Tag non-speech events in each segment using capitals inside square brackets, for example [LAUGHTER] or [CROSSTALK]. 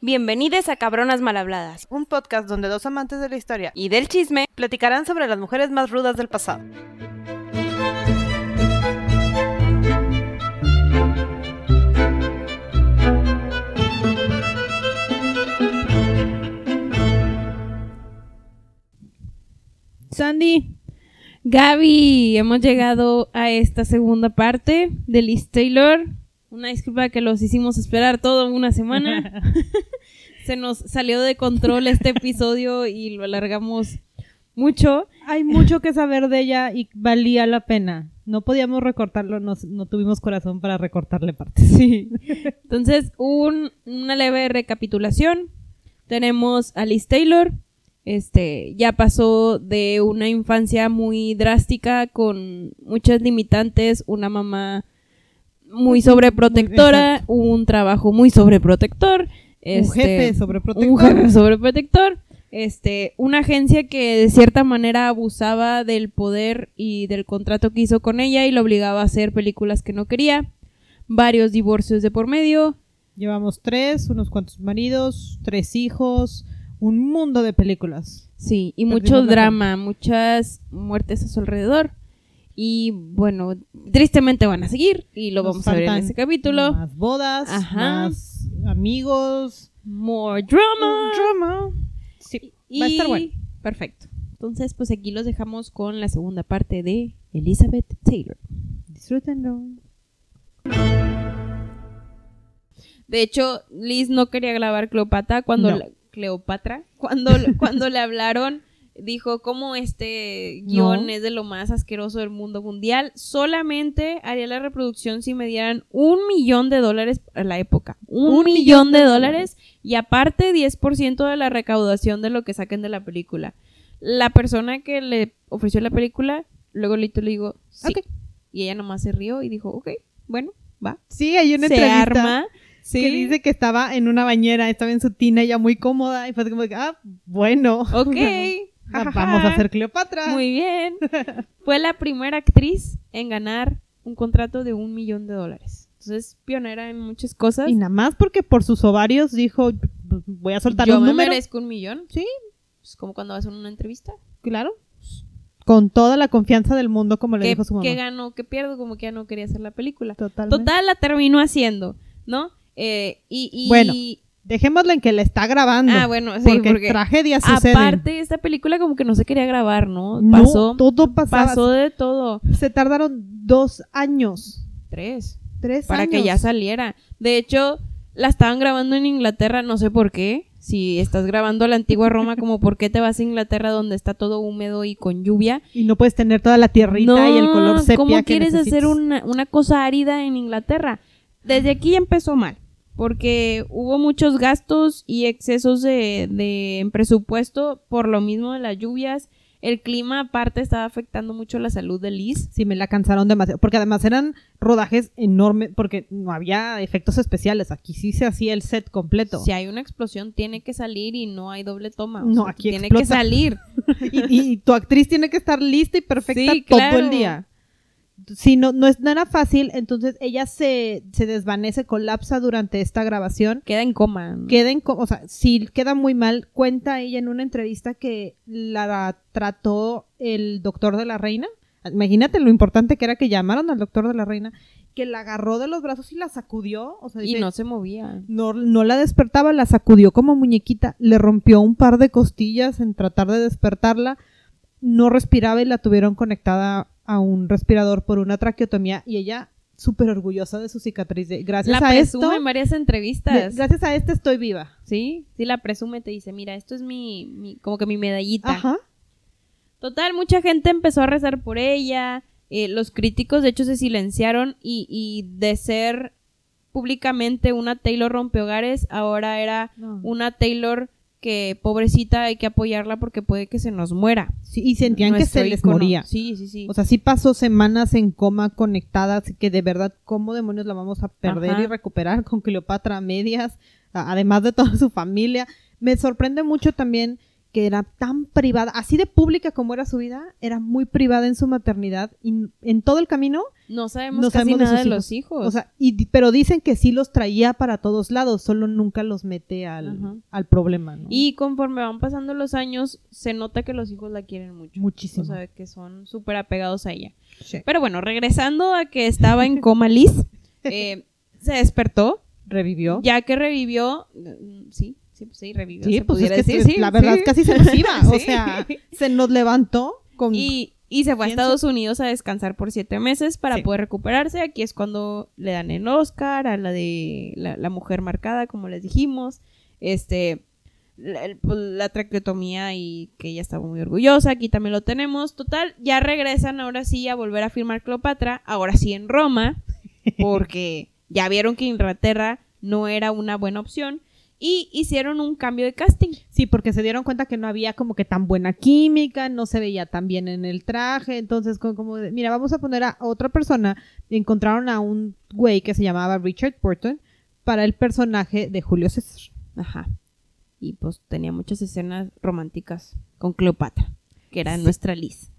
Bienvenidos a Cabronas Malhabladas un podcast donde dos amantes de la historia y del chisme. platicarán sobre las mujeres más rudas del pasado. Sandy, Gaby, hemos llegado a esta segunda parte de Liz Taylor. Una disculpa que los hicimos esperar toda una semana. [LAUGHS] [LAUGHS] Se nos salió de control este episodio y lo alargamos mucho. Hay mucho que saber de ella y valía la pena. No podíamos recortarlo, nos- no tuvimos corazón para recortarle partes. Sí. Entonces, un- una leve recapitulación. Tenemos a Liz Taylor. Este, ya pasó de una infancia muy drástica con muchas limitantes, una mamá muy sobreprotectora, un trabajo muy sobreprotector, un este, jefe sobreprotector. un jefe sobreprotector, este, una agencia que de cierta manera abusaba del poder y del contrato que hizo con ella y la obligaba a hacer películas que no quería, varios divorcios de por medio, Llevamos tres, unos cuantos maridos, tres hijos, un mundo de películas. sí, y Perdimos mucho drama, muchas muertes a su alrededor. Y bueno, tristemente van a seguir y lo Nos vamos a ver en este capítulo. Más bodas, Ajá. más amigos. More drama. Drama. Sí, va a estar bueno. Perfecto. Entonces, pues aquí los dejamos con la segunda parte de Elizabeth Taylor. Disfrútenlo. De hecho, Liz no quería grabar Cleopatra cuando No. la- Cleopatra cuando [LAUGHS] cuando le hablaron dijo como este guion No. es de lo más asqueroso del mundo mundial. Solamente haría la reproducción si me dieran un millón de dólares a la época. Un, millón de dólares y aparte 10% de la recaudación de lo que saquen de la película. La persona que le ofreció la película, luego Lito le digo, sí. Y ella nomás se rió y dijo, ok, bueno, va. Sí, hay una se entrevista arma. Sí. que dice que estaba en una bañera, estaba en su tina ya muy cómoda y fue como ah, bueno. Ok. [LAUGHS] [LAUGHS] Vamos a hacer Cleopatra. Muy bien. [LAUGHS] Fue la primera actriz en ganar un contrato de un millón de dólares. Entonces, pionera en muchas cosas. Y nada más porque por sus ovarios dijo, "Pues, voy a soltar Yo un me número. merezco un millón. Sí, Es como cuando vas a una entrevista. claro. Con toda la confianza del mundo, como le ¿Qué, dijo su mamá. qué gano? ¿Qué pierdo? Como que ya no quería hacer la película. Totalmente. Total, la terminó haciendo, ¿no? Eh, y, y- Bueno, Dejémosla en que la está grabando. Ah, bueno, sí, porque, porque tragedias suceden. aparte, esta película como que no se quería grabar, ¿no? No, Pasó, todo pasaba. pasó de todo. Se tardaron dos años. Tres. Tres para años. que ya saliera. De hecho, la estaban grabando en Inglaterra, no sé por qué. Si estás grabando la antigua Roma, como por qué te vas a Inglaterra donde está todo húmedo y con lluvia. Y no puedes tener toda la tierrita no, y el color sepia ¿cómo que quieres hacer una, una cosa árida en Inglaterra? Desde aquí ya empezó mal, porque hubo muchos gastos y excesos de, de en presupuesto por lo mismo de las lluvias. El clima aparte estaba afectando mucho la salud de Liz. Sí, me la cansaron demasiado. Porque además eran rodajes enormes, porque no había efectos especiales. Aquí sí se hacía el set completo. Si hay una explosión, tiene que salir y no hay doble toma. o No, sea, aquí tiene explota. que salir. [LAUGHS] y, y tu actriz tiene que estar lista y perfecta Sí, todo claro. el día. Sí, no, no, es, no era fácil, entonces ella se, se desvanece, colapsa durante esta grabación. Queda en coma. ¿no? Queda en co- o sea, si queda muy mal, cuenta ella en una entrevista que la trató el doctor de la reina. Imagínate lo importante que era que llamaron al doctor de la reina, que la agarró de los brazos y la sacudió. O sea, Y dice, no se movía. no, no la despertaba, la sacudió como muñequita, le rompió un par de costillas en tratar de despertarla, no respiraba y la tuvieron conectada a un respirador por una traqueotomía y ella súper orgullosa de su cicatriz. de, gracias La a esto, presume en varias de- entrevistas. gracias a este estoy viva. Sí, sí la presume, te dice, mira, esto es mi, mi- como que mi medallita. Ajá. Total, mucha gente empezó a rezar por ella. eh, los críticos, de hecho, se silenciaron y, y de ser públicamente una Taylor rompehogares, ahora era No. una Taylor que pobrecita hay que apoyarla porque puede que se nos muera. Sí, y sentían que se les moría. Sí, sí, sí. O sea, sí pasó semanas en coma conectadas, que de verdad, ¿cómo demonios la vamos a perder Ajá. y recuperar con Cleopatra a medias, además de toda su familia? Me sorprende mucho también que era tan privada, así de pública como era su vida, era muy privada en su maternidad y en todo el camino No sabemos no casi sabemos nada de, los hijos. O sea, y, pero dicen que sí los traía para todos lados, solo nunca los mete al, al problema, ¿no? y conforme van pasando los años, se nota que los hijos la quieren mucho. muchísimo. O sea, que son súper apegados a ella. Sí. Pero bueno, regresando a que estaba en coma Liz, [LAUGHS] eh, se despertó, Revivió. ya que revivió, mm, sí, sí, pues sí, revivió. Sí, se pues es pudiera que decir, sí, la verdad sí. casi se nos iba. [LAUGHS] O sea, se nos levantó con... Y, y se fue a. Estados Unidos a descansar por siete meses para poder recuperarse. Aquí es cuando le dan el Oscar a la de la, la mujer marcada, como les dijimos. Este, la, pues, la traqueotomía y que ella estaba muy orgullosa. Aquí también lo tenemos. Total, ya regresan ahora sí a volver a firmar Cleopatra. Ahora sí en Roma, porque ya vieron que Inglaterra no era una buena opción. Y hicieron un cambio de casting. Sí, porque se dieron cuenta que no había como que tan buena química, no se veía tan bien en el traje, entonces como, como de, mira, vamos a poner a otra persona. Encontraron a un güey que se llamaba Richard Burton para el personaje de Julio César. Ajá. Y pues tenía muchas escenas románticas con Cleopatra, que era Sí. nuestra Liz.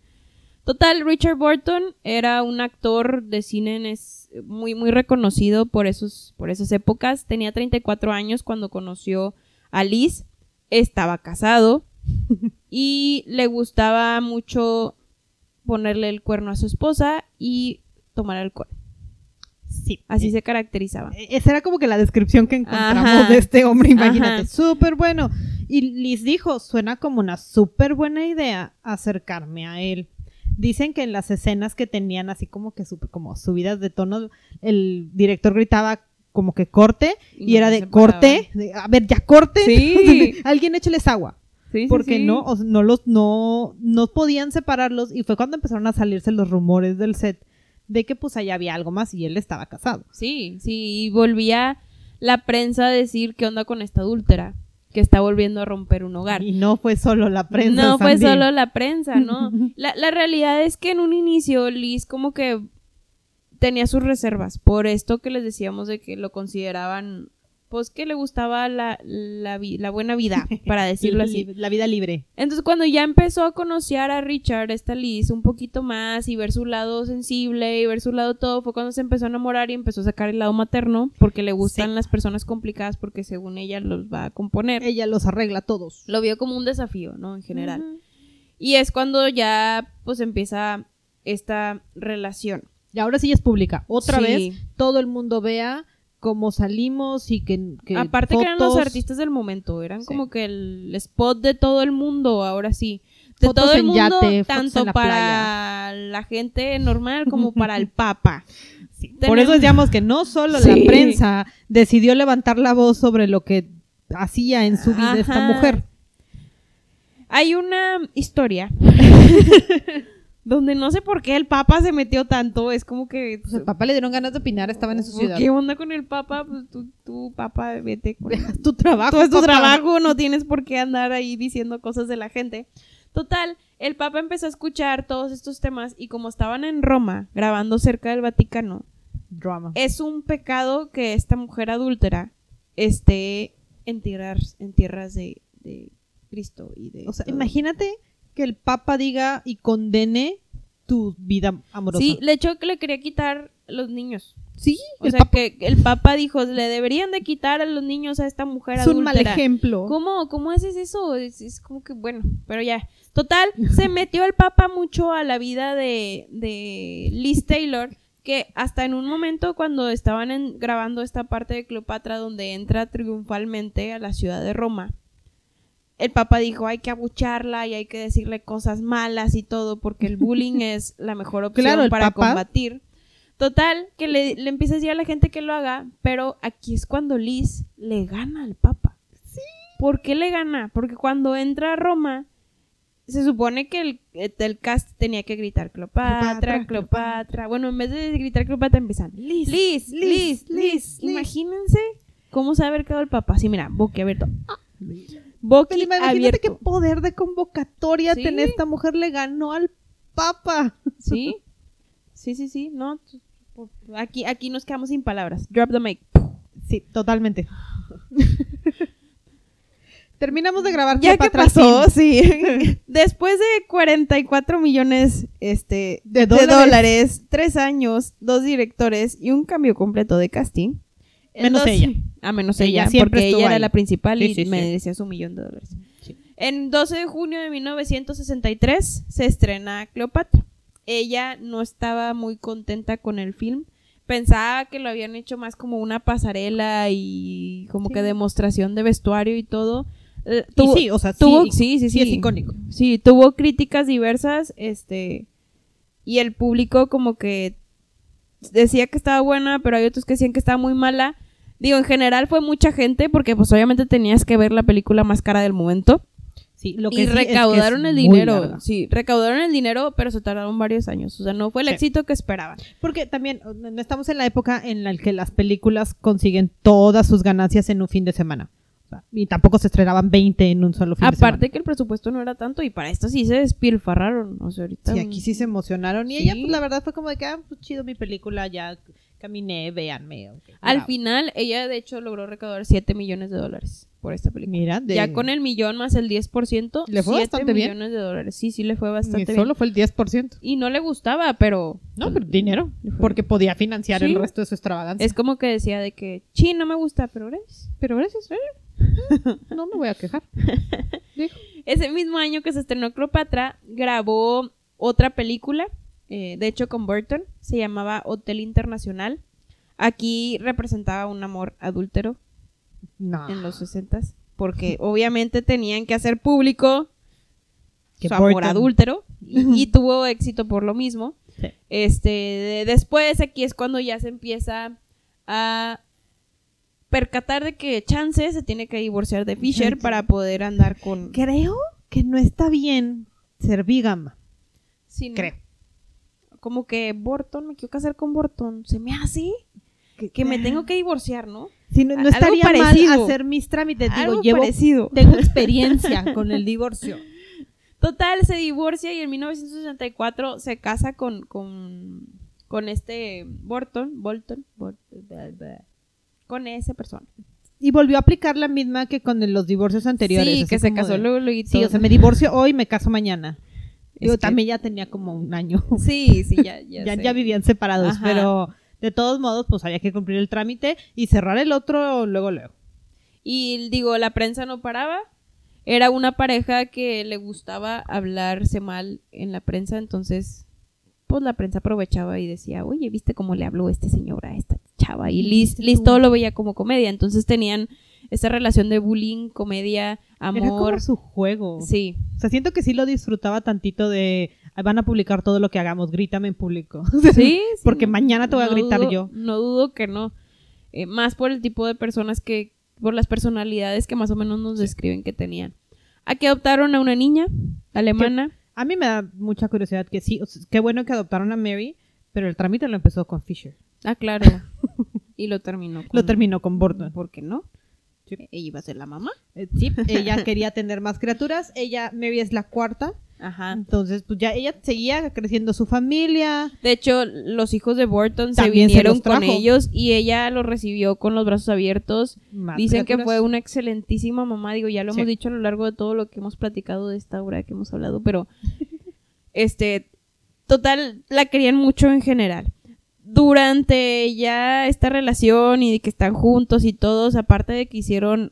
Total, Richard Burton era un actor de cine muy, muy reconocido por, esos, por esas épocas. Tenía 34 años cuando conoció a Liz. Estaba casado [LAUGHS] y le gustaba mucho ponerle el cuerno a su esposa y tomar alcohol. Sí. Así se caracterizaba. E- Esa era como que la descripción que encontramos Ajá. de este hombre, imagínate. Súper bueno. Y Liz dijo, suena como una súper buena idea acercarme a él. Dicen que en las escenas que tenían así como que como subidas de tono, el director gritaba como que corte y, no era de corte, de, a ver, ya corte. Sí. [LAUGHS] Alguien écheles agua. Sí, sí, Porque sí. no, o sea, no los, no, no podían separarlos y fue cuando empezaron a salirse los rumores del set de que pues allá había algo más y él estaba casado. Sí, sí, y volvía la prensa a decir qué onda con esta adúltera, que está volviendo a romper un hogar. Y no fue solo la prensa. no fue solo la prensa, ¿no? [LAUGHS] La, la realidad es que en un inicio Liz como que tenía sus reservas por esto que les decíamos de que lo consideraban, pues que le gustaba la, la, la buena vida, [LAUGHS] para decirlo así. La vida libre. Entonces cuando ya empezó a conocer a Richard, esta Liz, un poquito más y ver su lado sensible y ver su lado todo, fue cuando se empezó a enamorar y empezó a sacar el lado materno porque le gustan Sí. las personas complicadas porque según ella los va a componer. Ella los arregla todos. Lo vio como un desafío, ¿no? En general. Y es cuando ya pues empieza esta relación. Y ahora sí es pública. Otra Sí. vez todo el mundo vea cómo salimos y que, que Aparte que eran los artistas del momento, eran Sí. como que el spot de todo el mundo, ahora sí. De Fotos todo el mundo, yate, tanto la para la gente normal como para el [LAUGHS] papa. Por eso decíamos que no solo Sí. la prensa decidió levantar la voz sobre lo que hacía en su vida esta mujer. Hay una historia [LAUGHS] donde no sé por qué el papa se metió tanto, es como que... Pues al papá le dieron ganas de opinar, estaba en su ciudad. ¿Qué onda con el papa? Pues tú, tú papá, vete con [LAUGHS] Tu trabajo. Es tu trabajo, no tienes por qué andar ahí diciendo cosas de la gente. Total, el Papa empezó a escuchar todos estos temas y como estaban en Roma grabando cerca del Vaticano, Drama. es un pecado que esta mujer adúltera esté en tierras, en tierras de, de Cristo y de... O sea, todo. imagínate que el papa diga y condene tu vida amorosa. Sí, le hecho que le quería quitar los niños. Sí, O el sea, papa que el Papa dijo, le deberían de quitar a los niños a esta mujer es un mal ejemplo. ¿Cómo, ¿Cómo haces eso? Es, es como que, bueno, pero ya. Total, se [LAUGHS] metió el Papa mucho a la vida de, de Liz Taylor, que hasta en un momento cuando estaban en- grabando esta parte de Cleopatra donde entra triunfalmente a la ciudad de Roma, el Papa dijo hay que abucharla y hay que decirle cosas malas y todo porque el bullying [LAUGHS] es la mejor opción Claro, para combatir. Total, que le, le empieza a decir a la gente que lo haga, pero aquí es cuando Liz le gana al Papa. ¿Por qué le gana? Porque cuando entra a Roma, se supone que el, el cast tenía que gritar Cleopatra, Cleopatra. Bueno, en vez de gritar Cleopatra empiezan Liz, Liz, Liz, Liz. Imagínense cómo se ha haber quedado el Papa. Sí, mira, boque abierto. Boque Imagínate abierto. qué poder de convocatoria Sí. esta mujer, le ganó al papa. [LAUGHS] Sí, sí, sí, sí. No, aquí, aquí nos quedamos sin palabras. Drop the mic. Sí, totalmente. [LAUGHS] Terminamos de grabar Ya que pasó, sí. [LAUGHS] Después de 44 millones este, De dólares. tres años, dos directores y un cambio completo de casting. Menos 12 ella. [LAUGHS] Ah, menos Ella ella, siempre porque ella era ahí. la principal y sí, sí. merecía su millón de dólares. En 12 de junio de 1963 se estrena Cleopatra. Ella no estaba muy contenta con el film. Pensaba que lo habían hecho más como una pasarela y como que demostración de vestuario y todo. Eh, Y tuvo- sí, o sea, sí, tuvo, sí, sí, sí, sí es icónico. Sí, tuvo críticas diversas, este, y el público como que decía que estaba buena, pero hay otros que decían que estaba muy mala. Digo, en general fue mucha gente porque pues obviamente tenías que ver la película más cara del momento. Sí, lo que y sí es que es recaudaron el dinero. Sí, recaudaron el dinero, pero se tardaron varios años. O sea, no fue el Sí. éxito que esperaban. Porque también no estamos en la época en la que las películas consiguen todas sus ganancias en un fin de semana. O sea, y tampoco se estrenaban 20 en un solo fin de semana. Aparte que el presupuesto no era tanto y para esto sí se despilfarraron. O sea, ahorita... Sí, aquí sí se emocionaron. Y ella, pues la verdad fue como de que, ah, pues chido mi película, ya caminé, véanme. ok, Al bravo. final, ella de hecho logró recaudar 7 millones de dólares por esta película. Mira, de- Ya con el millón más el 10%, Le fue 7 bastante bien. millones de dólares. Sí, sí le fue bastante solo bien. fue el 10%. Y no le gustaba, pero No, pero dinero. Porque podía financiar Sí. el resto de su extravagancia. es como que decía de que, sí, no me gusta, pero gracias. Pero gracias, ¿eh? [LAUGHS] No me voy a quejar. [LAUGHS] Ese mismo año que se estrenó Cleopatra, grabó otra película, eh, de hecho con Burton, se llamaba Hotel Internacional. Aquí representaba un amor adúltero No. en los 60 porque [LAUGHS] obviamente tenían que hacer público Que su amor adúltero y, [LAUGHS] y tuvo éxito por lo mismo. Sí. Este, de- después aquí es cuando ya se empieza a percatar de que Chance se tiene que divorciar de Fisher Sí. para poder andar con Creo que no está bien ser bigama. Sí, ¿no? Creo. Como que Burton, me quiero casar con Burton, se me hace que me [LAUGHS] tengo que divorciar, ¿no? Si no, no estaría mal parecido. hacer mis trámites. Digo, Algo llevo, parecido. tengo [LAUGHS] experiencia con el divorcio. Total, se divorcia y en 1964 se casa con, con, con este Burton, Bolton, con esa persona. Y volvió a aplicar la misma que con los divorcios anteriores. sí, que se casó de- luego, luego y Sí, o sea, me divorcio hoy, me caso mañana. Que- también ya tenía como un año. [LAUGHS] Sí, sí, ya, [LAUGHS] ya, ya, vivían separados, Ajá. pero de todos modos, pues había que cumplir el trámite y cerrar el otro luego, luego. Y digo, la prensa no paraba. Era una pareja que le gustaba hablarse mal en la prensa, entonces, pues la prensa aprovechaba y decía, oye, ¿viste cómo le habló este señor a esta chava? Y Liz, ¿Viste Liz todo lo veía como comedia, entonces tenían esta relación de bullying, comedia, Era como amor. su juego. Sí, O sea, siento que sí lo disfrutaba tantito de "Ay, van a publicar todo lo que hagamos, grítame en público. [LAUGHS] sí. [LAUGHS] sí, Porque mañana te voy a no gritar dudo- yo. No dudo que no. Eh, más por el tipo de personas que, por las personalidades que más o menos nos describen que tenían. Aquí adoptaron a una niña alemana. A mí me da mucha curiosidad que sí, o sea, qué bueno que adoptaron a Mary, pero el trámite lo empezó con Fisher. Ah, claro. [LAUGHS] y lo terminó con... Lo terminó con Burton. ¿Por qué no? Sí. Ella iba a ser la mamá. Eh, sí, [LAUGHS] ella quería tener más criaturas. Ella, Mary es la cuarta. Ajá. Entonces, pues ya ella seguía creciendo su familia. De hecho, los hijos de Burton se También se vinieron con ellos y ella los recibió con los brazos abiertos. más Dicen que fue una excelentísima mamá. Digo, ya lo Sí. hemos dicho a lo largo de todo lo que hemos platicado de esta obra que hemos hablado, pero [LAUGHS] este, total, la querían mucho en general. Durante ya esta relación y de que están juntos y todos, aparte de que hicieron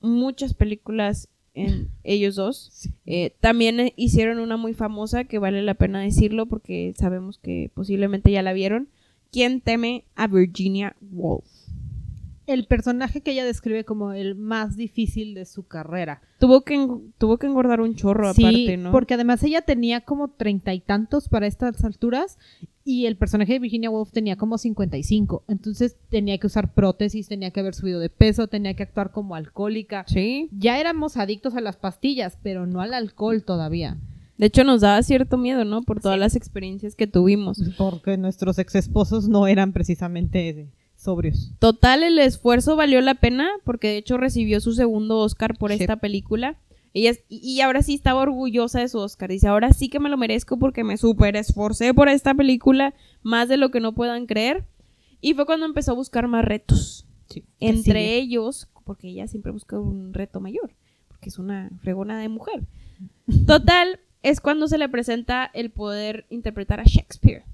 muchas películas en [LAUGHS] ellos dos, Sí. eh, también eh, hicieron una muy famosa que vale la pena decirlo porque sabemos que posiblemente ya la vieron. ¿Quién teme a Virginia Woolf? El personaje que ella describe como el más difícil de su carrera. Tuvo que, tuvo que engordar un chorro sí, aparte, ¿no? porque además ella tenía como treinta y tantos para estas alturas y el personaje de Virginia Woolf tenía como 55. Entonces tenía que usar prótesis, tenía que haber subido de peso, tenía que actuar como alcohólica. Sí. Ya éramos adictos a las pastillas, pero no al alcohol todavía. De hecho, nos daba cierto miedo, ¿no? Por todas las experiencias que tuvimos. Porque nuestros ex esposos no eran precisamente eh, sobrios. Total, el esfuerzo valió la pena porque de hecho recibió su segundo Oscar por Sí. esta película. Ella, y, ahora sí estaba orgullosa de su Oscar. Dice, ahora sí que me lo merezco porque me súper esforcé por esta película, más de lo que no puedan creer. Y fue cuando empezó a buscar más retos. Entre ellos, porque ella siempre busca un reto mayor. Porque que es una fregona de mujer. Total, es cuando se le presenta el poder interpretar a Shakespeare.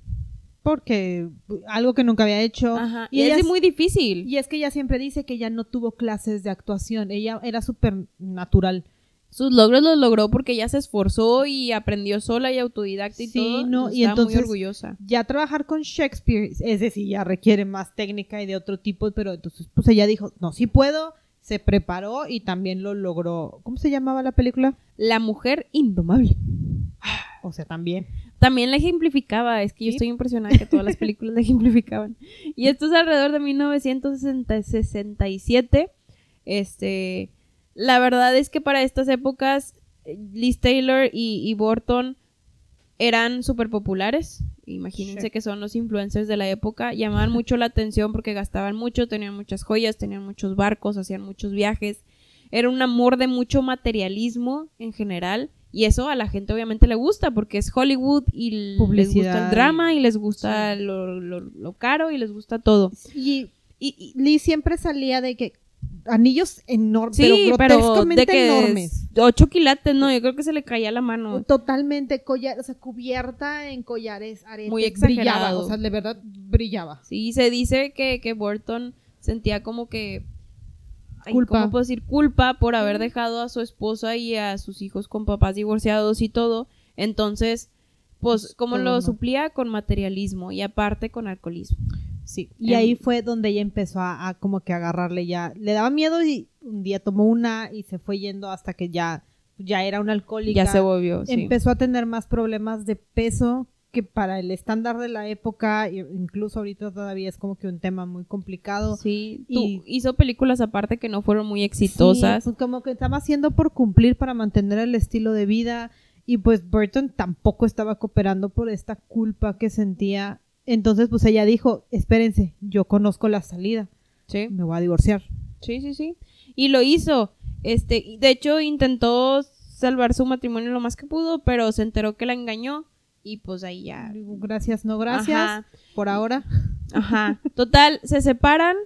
Porque algo que nunca había hecho. Ajá. Y Y, ella es muy difícil. Y es que ella siempre dice que ella no tuvo clases de actuación. Ella era súper natural. Sus logros los logró porque ella se esforzó y aprendió sola y autodidacta y Sí, todo. no, y entonces- muy orgullosa. Ya trabajar con Shakespeare, es decir, ya requiere más técnica y de otro tipo, pero entonces pues ella dijo, no, sí puedo, se preparó y también lo logró. ¿Cómo se llamaba la película? La mujer indomable. O sea, también. También la ejemplificaba, es que yo estoy impresionada que todas las películas la ejemplificaban. Y esto es alrededor de 1967. Este, la verdad es que para estas épocas eh, Liz Taylor y, y Burton eran súper populares. Imagínense Sí. que son los influencers de la época. Llamaban mucho la atención porque gastaban mucho, tenían muchas joyas, tenían muchos barcos, hacían muchos viajes. Era un amor de mucho materialismo en general. Y eso a la gente obviamente le gusta porque es Hollywood y les gusta el drama y les gusta Sí. lo, lo- lo caro y les gusta todo. Y, y, y Lee siempre salía de que anillos enormes, Sí, pero pero de que enormes. 8 quilates, no, yo creo que se le caía la mano. Totalmente collar, o sea, cubierta en collares, aretes, Muy brillaba, exagerado. o sea, de verdad brillaba. Sí, se dice que, que Burton sentía como que... ay, Culpa. ¿Cómo puedo decir? Culpa por haber dejado a su esposa y a sus hijos con papás divorciados y todo. Entonces, pues, Pues, ¿cómo todo lo suplía? Con materialismo y aparte con alcoholismo. Sí. Y ahí fue donde ella empezó a, a como que agarrarle ya, le daba miedo y un día tomó una y se fue yendo hasta que ya, ya era una alcohólica. Ya se volvió, sí. Empezó a tener más problemas de peso que para el estándar de la época, incluso ahorita todavía es como que un tema muy complicado. Sí, Y- hizo películas aparte que no fueron muy exitosas. Sí, pues como que estaba haciendo por cumplir para mantener el estilo de vida y pues Burton tampoco estaba cooperando por esta culpa que sentía. Entonces pues ella dijo, espérense, yo conozco la salida, Sí. me voy a divorciar. Sí, sí, sí. Y lo hizo. Este, de hecho intentó salvar su matrimonio lo más que pudo, pero se enteró que la engañó y pues ahí ya. Gracias, no gracias, Ajá, por ahora. [LAUGHS] ajá. Total, se separan,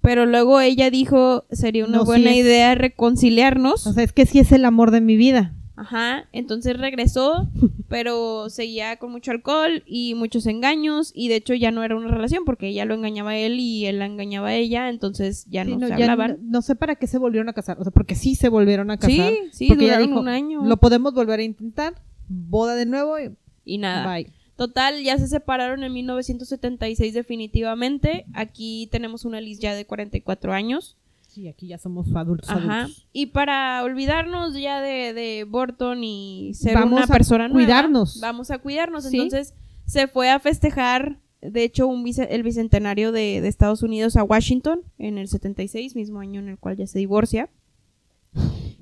pero luego ella dijo, sería una No, buena idea reconciliarnos. O sea, es que sí es el amor de mi vida. Ajá, entonces regresó, [LAUGHS] pero seguía con mucho alcohol y muchos engaños y de hecho ya no era una relación porque ella lo engañaba a él y él la engañaba a ella, entonces ya Sí, no, no, se ya hablaban. no, no sé para qué se volvieron a casar, o sea, porque sí se volvieron a casar. Sí, sí, duraron dijo, un año Lo podemos volver a intentar, boda de nuevo y y nada. bye. Total, ya se separaron en 1976 definitivamente. Aquí tenemos una Liz ya de 44 años. Sí, aquí ya somos adultos. Ajá. adultos. Y para olvidarnos ya de, de Burton y ser Vamos una a persona nueva, cuidarnos. vamos a cuidarnos. Sí. Entonces se fue a festejar, de hecho, un bice- el bicentenario de, de Estados Unidos a Washington en el 76, mismo año en el cual ya se divorcia.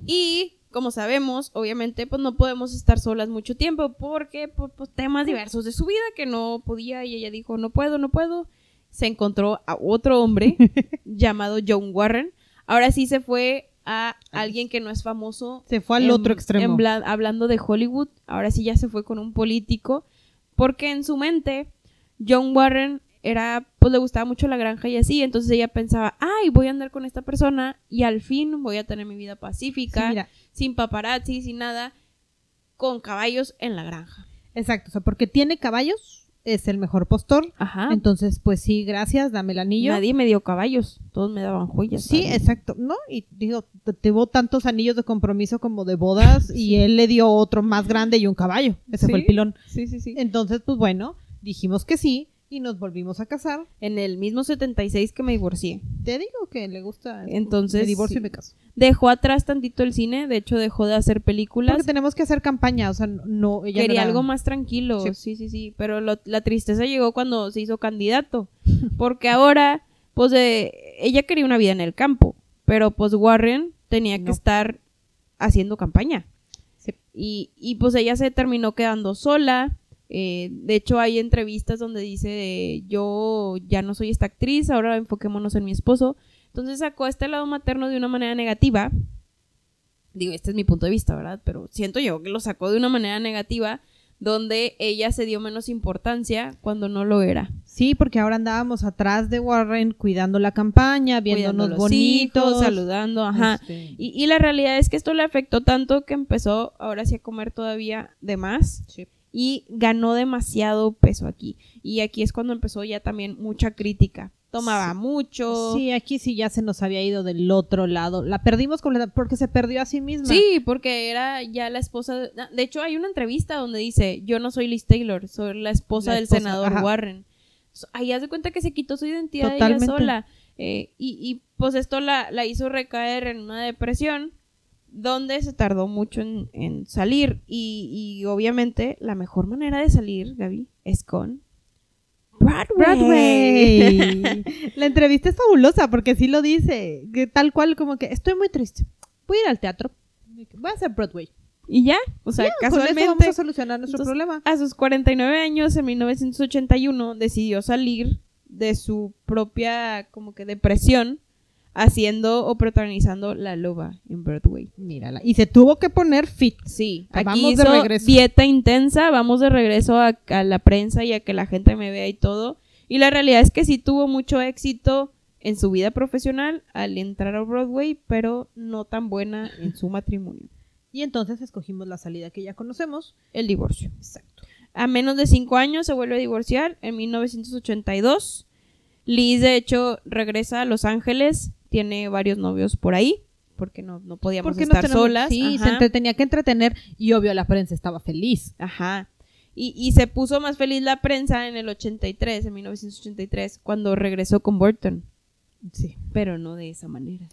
Y como sabemos, obviamente, pues no podemos estar solas mucho tiempo porque por pues, temas diversos de su vida que no podía y ella dijo, no puedo, no puedo. Se encontró a otro hombre [LAUGHS] llamado John Warren. Ahora sí se fue a alguien que no es famoso. Se fue al en- otro extremo. hablando de Hollywood, ahora sí ya se fue con un político porque en su mente John Warren era, pues le gustaba mucho la granja y así, entonces ella pensaba, ay, voy a andar con esta persona y al fin voy a tener mi vida Sí, pacífica, sin paparazzi, sin nada, con caballos en la granja. exacto, o sea, porque tiene caballos, es el mejor postor. Ajá. Entonces, pues sí, gracias, dame el anillo. Nadie me dio caballos, todos me daban joyas. Sí, ¿sabes? exacto, ¿no? Y digo, t- tuvo tantos anillos de compromiso como de bodas y él le dio otro más grande y un caballo. Ese fue el Sí. pilón. sí, sí, sí. Entonces, pues bueno, dijimos que sí y nos volvimos a casar. En el mismo 76 que me divorcié. Te digo que le gusta. Entonces, Me divorcio sí. y me caso. Dejó atrás tantito el cine, de hecho dejó de hacer películas. Porque tenemos que hacer campaña, o sea, no. Ella no Quería era- algo más tranquilo, Sí. sí, sí, sí, pero lo- la tristeza llegó cuando se hizo candidato, [LAUGHS] porque ahora, pues, eh, ella quería una vida en el campo, pero pues Warren tenía que estar haciendo campaña. Sí. Y, y pues ella se terminó quedando sola, eh, de hecho hay entrevistas donde dice, de, yo ya no soy esta actriz, ahora enfoquémonos en mi esposo, entonces sacó este lado materno de una manera negativa, digo, este es mi punto de vista, ¿verdad? Pero siento yo que lo sacó de una manera negativa donde ella se dio menos importancia cuando no lo era. Sí, porque ahora andábamos atrás de Warren cuidando la campaña, viéndonos los bonitos, hijos, saludando, ajá. Este, Y, y la realidad es que esto le afectó tanto que empezó ahora sí a comer todavía de más sí. Y ganó demasiado peso aquí. Y aquí es cuando empezó ya también mucha crítica. Tomaba mucho. Sí, aquí sí ya se nos había ido del otro lado. La perdimos completamente porque se perdió a sí misma. Sí, porque era ya la esposa. De, de hecho, hay una entrevista donde dice: Yo no soy Liz Taylor, soy la esposa La del esposa, senador ajá. Warren. Ahí haz de cuenta que se quitó su identidad Totalmente. ella sola. Eh, y, y, pues esto la, la hizo recaer en una depresión donde se tardó mucho en, en salir. Y, y obviamente la mejor manera de salir, Gaby, es con Broadway. Broadway. [LAUGHS] la entrevista es fabulosa porque sí lo dice. Que tal cual como que estoy muy triste. Voy a ir al teatro. Voy a hacer Broadway. y ya, o sea, Ya, con eso casualmente. vamos a solucionar nuestro Entonces, problema. A sus 49 años, en 1981, decidió salir de su propia, como que, depresión, haciendo o protagonizando La Loba en Broadway. Mírala. Y se tuvo que poner fit. Sí, aquí vamos de regreso. dieta intensa, vamos de regreso a, a la prensa y a que la gente me vea y todo. Y la realidad es que sí tuvo mucho éxito en su vida profesional al entrar a Broadway, pero no tan buena en su matrimonio. Y entonces escogimos la salida que ya conocemos. El divorcio. Exacto. A menos de cinco años se vuelve a divorciar en 1982. Liz, de hecho, regresa a Los Ángeles. Tiene varios novios por ahí. Porque no, no podíamos Porque estar no tenemos- solas. Sí, Ajá. se tenía que entretener y obvio la prensa estaba feliz. Ajá. Y, y se puso más feliz la prensa en el 83, en 1983, cuando regresó con Burton. Sí. Pero no de esa manera.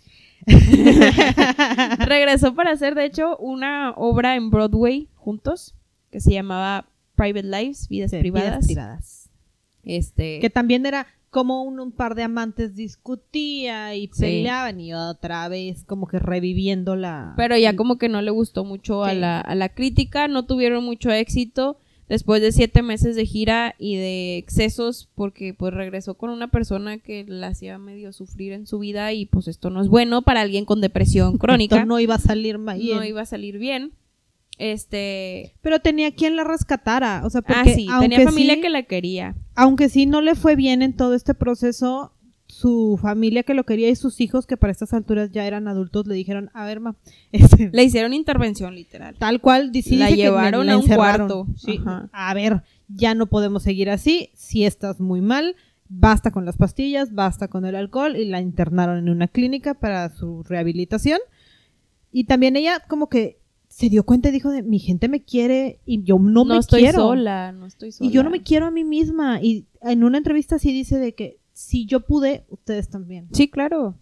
[LAUGHS] regresó para hacer, de hecho, una obra en Broadway juntos que se llamaba Private Lives, Vidas Privadas. privadas. Este, Que también era como un, un par de amantes discutía y Sí. peleaban y otra vez como que reviviendo la... Pero ya como que no le gustó mucho a, la, a la crítica, no tuvieron mucho éxito después de siete meses de gira y de excesos, porque pues regresó con una persona que la hacía medio sufrir en su vida y pues esto no es bueno para alguien con depresión [LAUGHS] crónica. Esto no iba a salir bien. no iba a salir bien. Este, Pero tenía quien la rescatara, o sea, ah porque sí, aunque tenía familia sí- que la quería. aunque sí no le fue bien en todo este proceso, su familia que lo quería y sus hijos que para estas alturas ya eran adultos le dijeron, a ver, ma, [LAUGHS] este, Le hicieron intervención literal. tal cual, sí La dice que llevaron la a un cuarto. Sí, a ver, ya no podemos seguir así, si estás muy mal, basta con las pastillas, basta con el alcohol y la internaron en una clínica para su rehabilitación. Y también ella como que se dio cuenta y dijo de mi gente me quiere y yo no, me estoy quiero. sola, no estoy sola. Y yo no me quiero a mí misma. Y en una entrevista sí dice de que si yo pude, ustedes también. Sí, claro.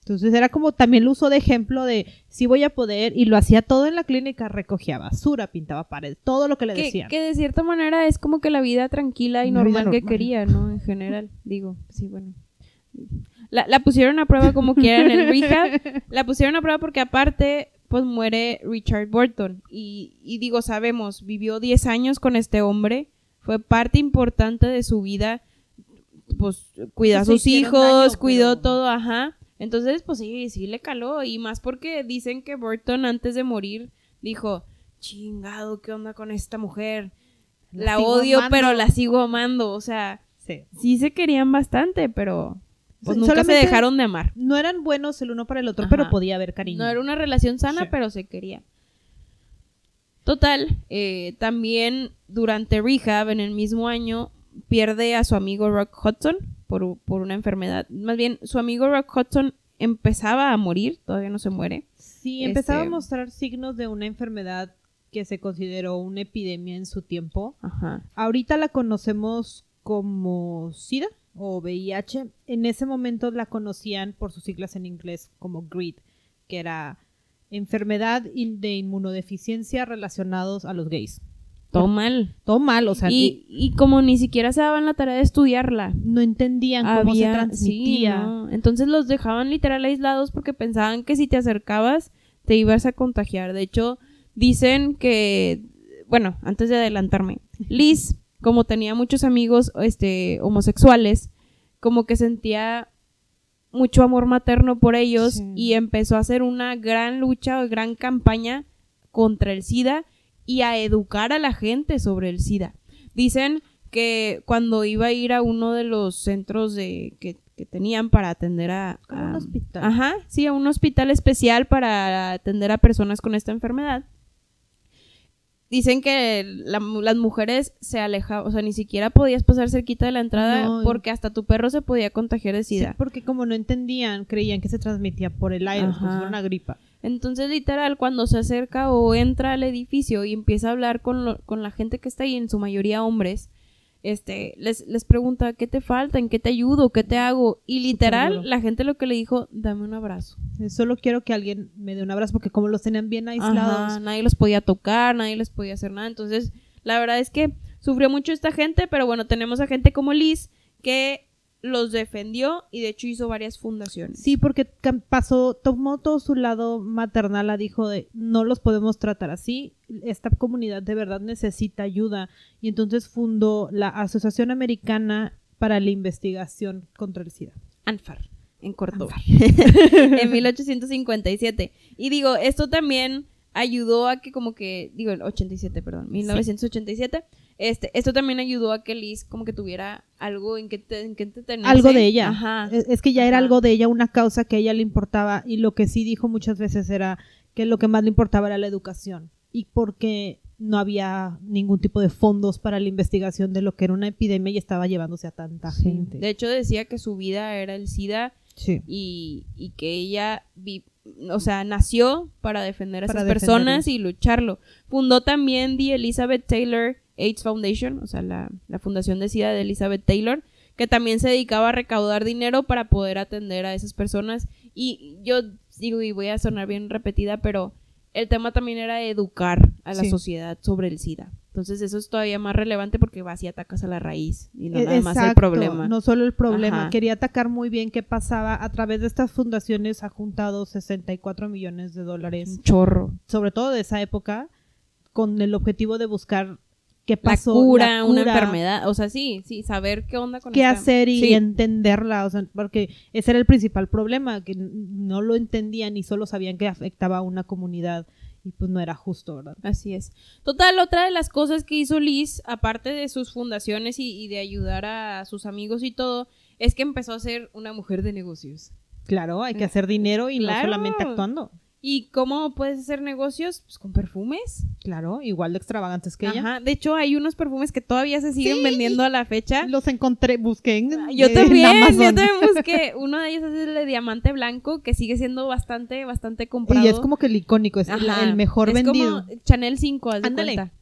Entonces era como también lo usó de ejemplo de si voy a poder y lo hacía todo en la clínica, recogía basura, pintaba pared, todo lo que le que, decían. que de cierta manera es como que la vida tranquila y normal, que quería, ¿no? En general, digo, sí, bueno. La, la pusieron a prueba como quieran en el rehab. [LAUGHS] La pusieron a prueba porque aparte, pues muere Richard Burton. Y, y digo, sabemos, vivió 10 años con este hombre. Fue parte importante de su vida. Pues cuidó a sus hijos, daño, cuidó pero- todo, ajá. Entonces, pues sí, sí le caló. Y más porque dicen que Burton antes de morir dijo, chingado, ¿qué onda con esta mujer? La, odio, amando". pero la sigo amando. O sea, Sí. sí se querían bastante, pero pues nunca se dejaron de amar. No eran buenos el uno para el otro, Ajá. pero podía haber cariño. No era una relación sana, Sí. pero se quería. Total, eh, también durante rehab, en el mismo año, pierde a su amigo Rock Hudson por, por una enfermedad. Más bien, su amigo Rock Hudson empezaba a morir, todavía no se muere. Sí, empezaba Este- a mostrar signos de una enfermedad que se consideró una epidemia en su tiempo. Ajá. Ahorita la conocemos como SIDA o VIH. En ese momento la conocían por sus siglas en inglés como GRID, que era enfermedad de inmunodeficiencia relacionados a los gays. Todo mal. Todo mal, o sea, Y, y como ni siquiera se daban la tarea de estudiarla. no entendían cómo se transmitía. sí, no. Entonces los dejaban literal aislados porque pensaban que si te acercabas te ibas a contagiar. De hecho, dicen que, bueno, antes de adelantarme, Liz, como tenía muchos amigos este, homosexuales, como que sentía mucho amor materno por ellos Sí. y empezó a hacer una gran lucha o gran campaña contra el SIDA y a educar a la gente sobre el SIDA. Dicen que cuando iba a ir a uno de los centros de que, que tenían para atender a, Como un a- hospital. Ajá, sí, a un hospital especial para atender a personas con esta enfermedad. Dicen que la- las mujeres se alejaban, o sea, ni siquiera podías pasar cerquita de la entrada No. porque hasta tu perro se podía contagiar de Sí, SIDA. porque como no entendían, creían que se transmitía por el aire, como si una gripa. Entonces, literal, cuando se acerca o entra al edificio y empieza a hablar con, lo- con la gente que está ahí, en su mayoría hombres, este, les, les pregunta, ¿qué te falta? ¿En qué te ayudo? ¿Qué te hago? Y literal, la gente lo que le dijo, dame un abrazo. Eh, Solo quiero que alguien me dé un abrazo porque como los tenían bien aislados. Ajá, nadie los podía tocar, nadie les podía hacer nada. Entonces, la verdad es que sufrió mucho esta gente, pero bueno, tenemos a gente como Liz que los defendió y de hecho hizo varias fundaciones. Sí, porque pasó, tomó todo su lado maternal, la dijo de no los podemos tratar así, esta comunidad de verdad necesita ayuda y entonces fundó la Asociación Americana para la Investigación contra el SIDA. ANFAR, en corto. [LAUGHS] en [LAUGHS] 1857. Y digo, esto también ayudó a que como que, digo, el 87, perdón, 1987. Este, esto también ayudó a que Liz como que tuviera algo en que, te, en que. Algo de ella. Ajá. Es, es que ya era algo de ella, una causa que a ella le importaba y lo que sí dijo muchas veces era que lo que más le importaba era la educación y porque no había ningún tipo de fondos para la investigación de lo que era una epidemia y estaba llevándose a tanta Sí. gente. De hecho, decía que su vida era el SIDA Sí. y, y que ella, vi- o sea, nació para defender a Para esas personas y lucharlo. Fundó también The Elizabeth Taylor AIDS Foundation, o sea, la, la fundación de SIDA de Elizabeth Taylor, que también se dedicaba a recaudar dinero para poder atender a esas personas. Y yo digo, y voy a sonar bien repetida, pero el tema también era educar a la Sí. sociedad sobre el SIDA. Entonces eso es todavía más relevante porque vas y atacas a la raíz y no E- nada más el exacto, problema. No solo el problema, Ajá. quería atacar muy bien qué pasaba. A través de estas fundaciones ha juntado 64 millones de dólares, Un chorro. sobre todo de esa época, con el objetivo de buscar qué la pasó, cura, la una cura, enfermedad, o sea, sí, sí, saber qué onda con qué esta- hacer y Sí, entenderla, o sea, porque ese era el principal problema, que no lo entendían y solo sabían que afectaba a una comunidad y pues no era justo, ¿verdad? Así es. Total, otra de las cosas que hizo Liz, aparte de sus fundaciones y, y de ayudar a sus amigos y todo, es que empezó a ser una mujer de negocios. Claro, hay que hacer dinero y Claro. no solamente actuando. ¿Y cómo puedes hacer negocios? Pues con perfumes. Claro, igual de extravagantes que ella. Ajá. De hecho, hay unos perfumes que todavía se siguen Sí. vendiendo a la fecha. Los encontré, busqué en, Ah, Yo [LAUGHS] en también, yo Amazon. también [LAUGHS] busqué. Uno de ellos es el de diamante blanco, que sigue siendo bastante, bastante comprado. Y es como que el icónico, es el- Ajá. el mejor Es vendido. como Chanel 5, haz de cuenta.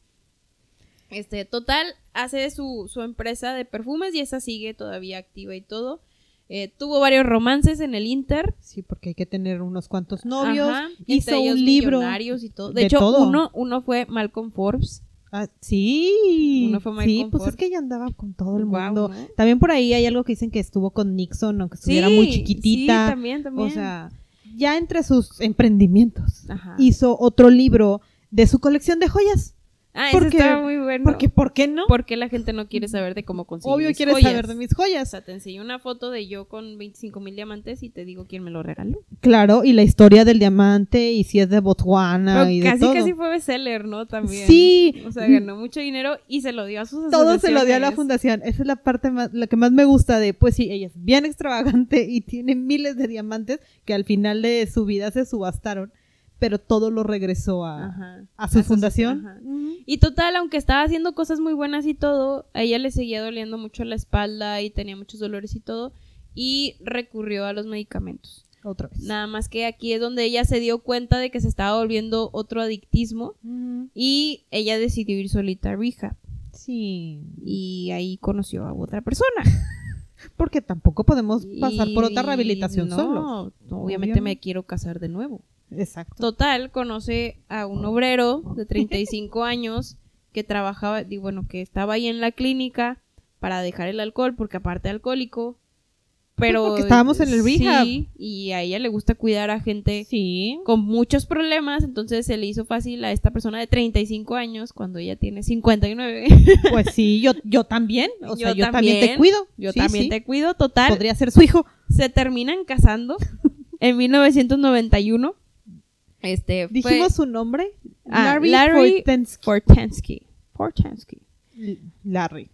Este, total, hace su, su empresa de perfumes y esa sigue todavía activa y todo. Eh, tuvo varios romances en el Inter. Sí, porque hay que tener unos cuantos novios. Ajá, Hizo un libro. y todo. De, de hecho, todo. Uno, uno fue Malcolm Forbes. Ah, sí. Uno fue sí, Michael pues es que ella andaba con todo el mundo. ¿no? También por ahí hay algo que dicen que estuvo con Nixon, aunque estuviera muy chiquitita. Sí, también, también. o sea, ya entre sus emprendimientos Ajá. hizo otro libro de su colección de joyas. Ah, porque- estaba muy bueno. Porque, ¿por qué no? Porque la gente no quiere saber de cómo conseguir Obvio mis quieres joyas. saber de mis O joyas. sea, te enseño una foto de yo con 25 mil diamantes y te digo quién me lo regaló. Claro, y la historia del diamante y si es de Botswana Pero y de casi, todo. casi fue bestseller, ¿no? También. Sí. O sea, ganó mucho dinero y se lo dio a sus Todo se lo dio a la fundación. Esa es la parte más, la que más me gusta de, pues sí, ella es bien extravagante y tiene miles de diamantes que al final de su vida se subastaron, pero todo lo regresó a, Ajá. a su A fundación. ajá. Y total, aunque estaba haciendo cosas muy buenas y todo, a ella le seguía doliendo mucho la espalda y tenía muchos dolores y todo, y recurrió a los medicamentos. Otra vez. Nada más que aquí es donde ella se dio cuenta de que se estaba volviendo otro adictismo y ella decidió ir solita a rehab. Sí. Y ahí conoció a otra persona. [LAUGHS] Porque tampoco podemos pasar por otra rehabilitación no, solo. Obviamente Obvio. me quiero casar de nuevo. Exacto. Total, conoce a un obrero de 35 [LAUGHS] años que trabajaba, y bueno, que estaba ahí en la clínica para dejar el alcohol, porque aparte alcohólico. Pero. Porque estábamos en el rehab. Sí, y a ella le gusta cuidar a gente Sí. con muchos problemas, entonces se le hizo fácil a esta persona de 35 años cuando ella tiene 59. [LAUGHS] Pues sí, yo, [LAUGHS] yo también. O sea, Yo también, te cuido. Yo Sí, también sí. te cuido, total. Podría ser su hijo. Se terminan casando en 1991. Este, fue- Dijimos su nombre. Ah, Larry, Fortensky. Fortensky. Larry.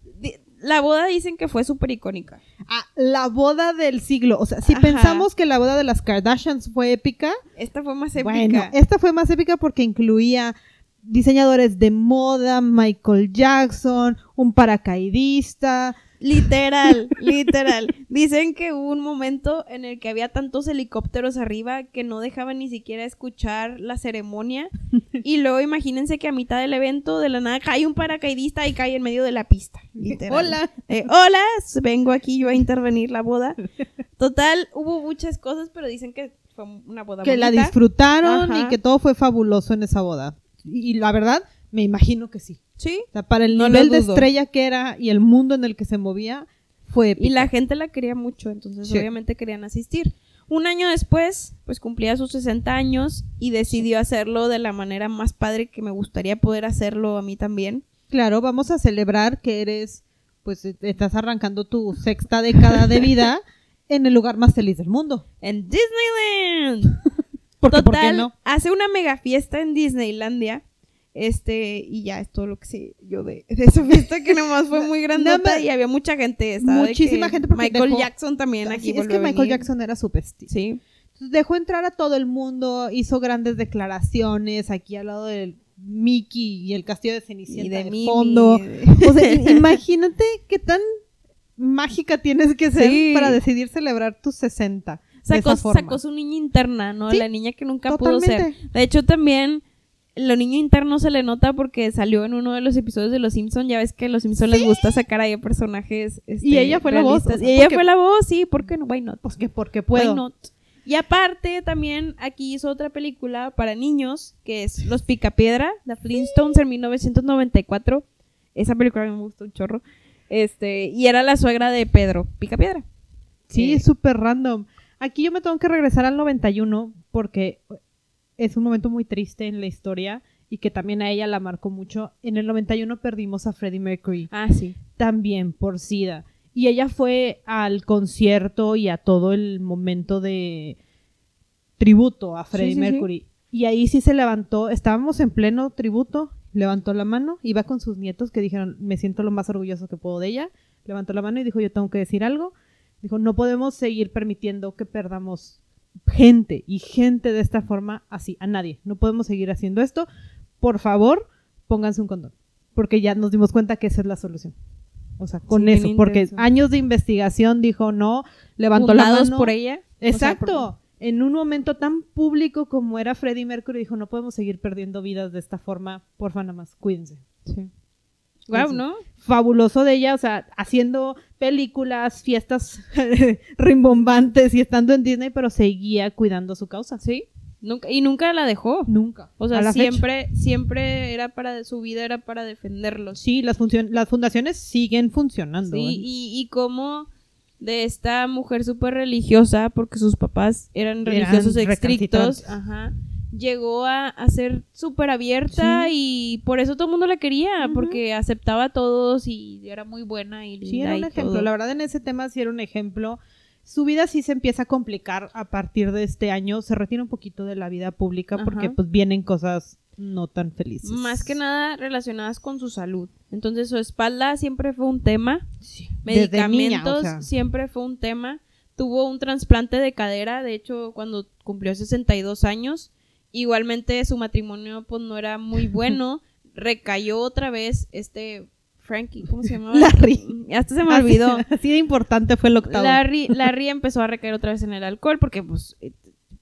La boda dicen que fue súper icónica. Ah, la boda del siglo. O sea, si Ajá. pensamos que la boda de las Kardashians fue épica, Esta fue más épica. bueno, esta fue más épica porque incluía diseñadores de moda, Michael Jackson, un paracaidista. Literal, literal. Dicen que hubo un momento en el que había tantos helicópteros arriba que no dejaban ni siquiera escuchar la ceremonia. Y luego imagínense que a mitad del evento de la nada cae un paracaidista y cae en medio de la pista. Literal. Hola. Eh, hola, vengo aquí yo a intervenir la boda. Total, hubo muchas cosas, pero dicen que fue una boda Que la disfrutaron Ajá. y que todo fue fabuloso en esa boda. Y la verdad, me imagino que sí. Sí. O sea, para el No nivel de estrella que era y el mundo en el que se movía, fue épica. Y la gente la quería mucho, entonces Sí. obviamente querían asistir. Un año después, pues cumplía sus 60 años y decidió hacerlo de la manera más padre que me gustaría poder hacerlo a mí también. Claro, vamos a celebrar que eres, pues e- estás arrancando tu sexta década de vida en el lugar más feliz del mundo. En Disneyland. [LAUGHS] Porque, ¿por qué Total, no? hace una mega fiesta en Disneylandia. Este, y ya es todo lo que sé yo de, de esa fiesta que nomás fue [LAUGHS] muy grandota y había mucha gente. de Muchísima que gente porque Michael dejó- Jackson también aquí es que a Michael venir. Jackson era su bestia. Sí. Entonces, dejó entrar a todo el mundo, hizo grandes declaraciones aquí al lado del Mickey y el castillo de Cenicienta Y de de Mimi, fondo. de- O sea, [LAUGHS] imagínate qué tan mágica tienes que ser Sí. para decidir celebrar tus 60. de Sacó, esa forma. sacó su niña interna, ¿no? Sí, la niña que nunca pudo ser. De hecho, también lo niño interno se le nota porque salió en uno de los episodios de Los Simpsons. Ya ves que a Los Simpsons les gusta sacar ahí a personajes. este, Y ella fue la voz, Y ella fue la voz, sí, ¿por qué no? Why not? Pues que porque Why puedo. not? Y aparte, también aquí hizo otra película para niños, que es Los Picapiedra, The Flintstones en 1994. Esa película a mí me gustó un chorro. Este, y era la suegra de Pedro Picapiedra. Sí, Eh, súper random. Aquí yo me tengo que regresar al 91 porque es un momento muy triste en la historia y que también a ella la marcó mucho. En el 91 perdimos a Freddie Mercury, Ah, sí. también por SIDA. Y ella fue al concierto y a todo el momento de tributo a Freddie Sí, sí, sí. Mercury. Y ahí sí se levantó, estábamos en pleno tributo, levantó la mano, iba con sus nietos que dijeron, me siento lo más orgulloso que puedo de ella. Levantó la mano y dijo, yo tengo que decir algo. Dijo, no podemos seguir permitiendo que perdamos gente y gente de esta forma así, a nadie. No podemos seguir haciendo esto. Por favor, pónganse un condón. Porque ya nos dimos cuenta que esa es la solución. O sea, con Sí, eso, porque años de investigación dijo no, levantó la Fundados mano. por ella. O sea, Exacto. En un momento tan público como era Freddie Mercury, dijo, no podemos seguir perdiendo vidas de esta forma. Porfa, nada más, cuídense. Wow, Sí. ¿no? Fabuloso de ella, o sea, haciendo películas, fiestas [LAUGHS] rimbombantes y estando en Disney, pero seguía cuidando su causa. Sí. Nunca, y nunca la dejó. Nunca. O sea, fecha. siempre, siempre era para, su vida era para defenderlos. Sí, las, fundaciones siguen funcionando. Sí, ¿eh? y, y como de esta mujer súper religiosa, porque sus papás eran religiosos Eran estrictos, recalcitrantes. ajá, llegó a, a ser súper abierta y por eso todo el mundo la quería, Ujú. porque aceptaba a todos y era muy buena y linda Sí, era un y ejemplo. todo. La verdad, en ese tema sí era un ejemplo. Su vida sí se empieza a complicar a partir de este año. Se retira un poquito de la vida pública porque Ajá. pues vienen cosas no tan felices. Más que nada relacionadas con su salud. Entonces su espalda siempre fue un tema. Sí. Medicamentos niña, o sea, siempre fue un tema. Tuvo un trasplante de cadera, de hecho, cuando cumplió 62 años. Igualmente su matrimonio pues no era muy bueno. [LAUGHS] Recayó otra vez este Frankie, ¿cómo se llamaba? Larry. Hasta se me olvidó. [LAUGHS] Así, de importante fue el octavo. Larry, [LAUGHS] Larry empezó a recaer otra vez en el alcohol porque pues eh,